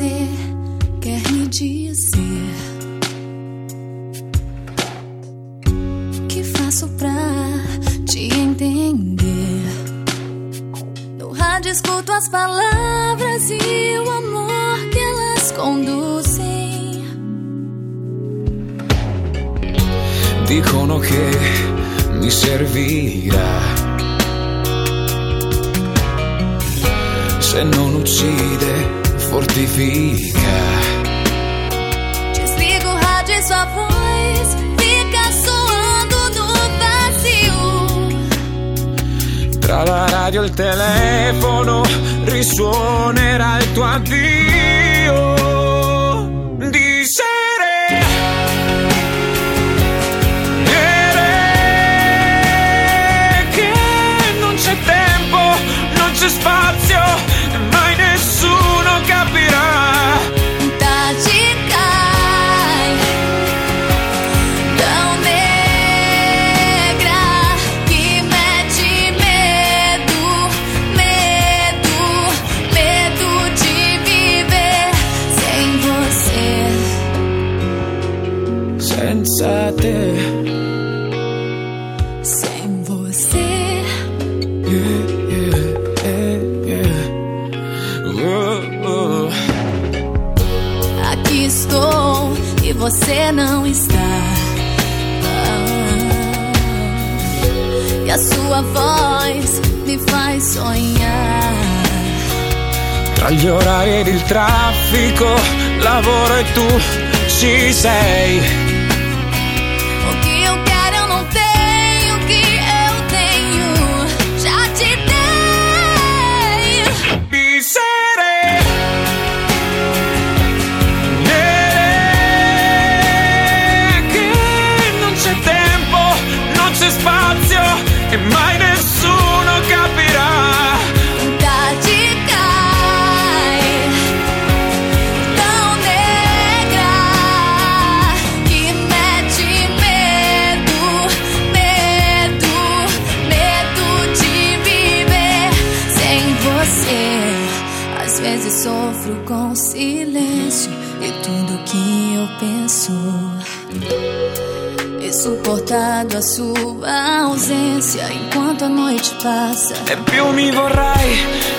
você quer me dizer? Que faço pra te entender? No rádio escuto as palavras e o amor que elas conduzem. Dicono che mi servirà. Se non uccide, fortifica. Desliga o rádio e sua voz fica soando no vazio. Tra la radio e il telefono risuonerà il tuo addio. Di sere. Nere, che você não está. Ah, e a sua voz me faz sonhar. Tra gli orari ed il traffico, lavoro e tu ci sei. Sem você. Às vezes sofro com silêncio e tudo que eu penso. Suportado a sua ausência enquanto a noite passa. E più mi vorrai,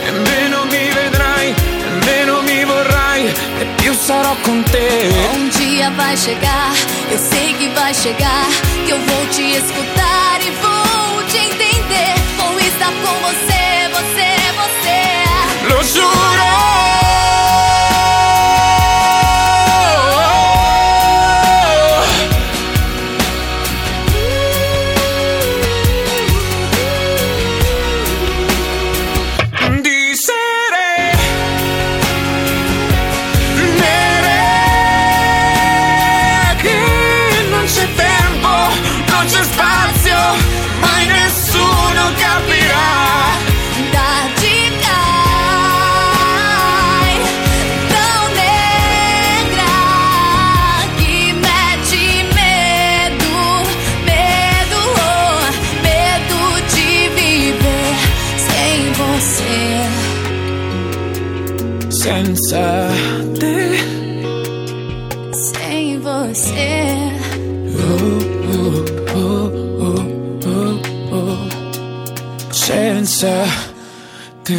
e meno mi vedrai, e meno mi vorrai, e più sarò con te. Um dia vai chegar, eu sei que vai chegar. Que eu vou te escutar e vou te entender. Vou estar com você, Senza te. Sem você, senza te.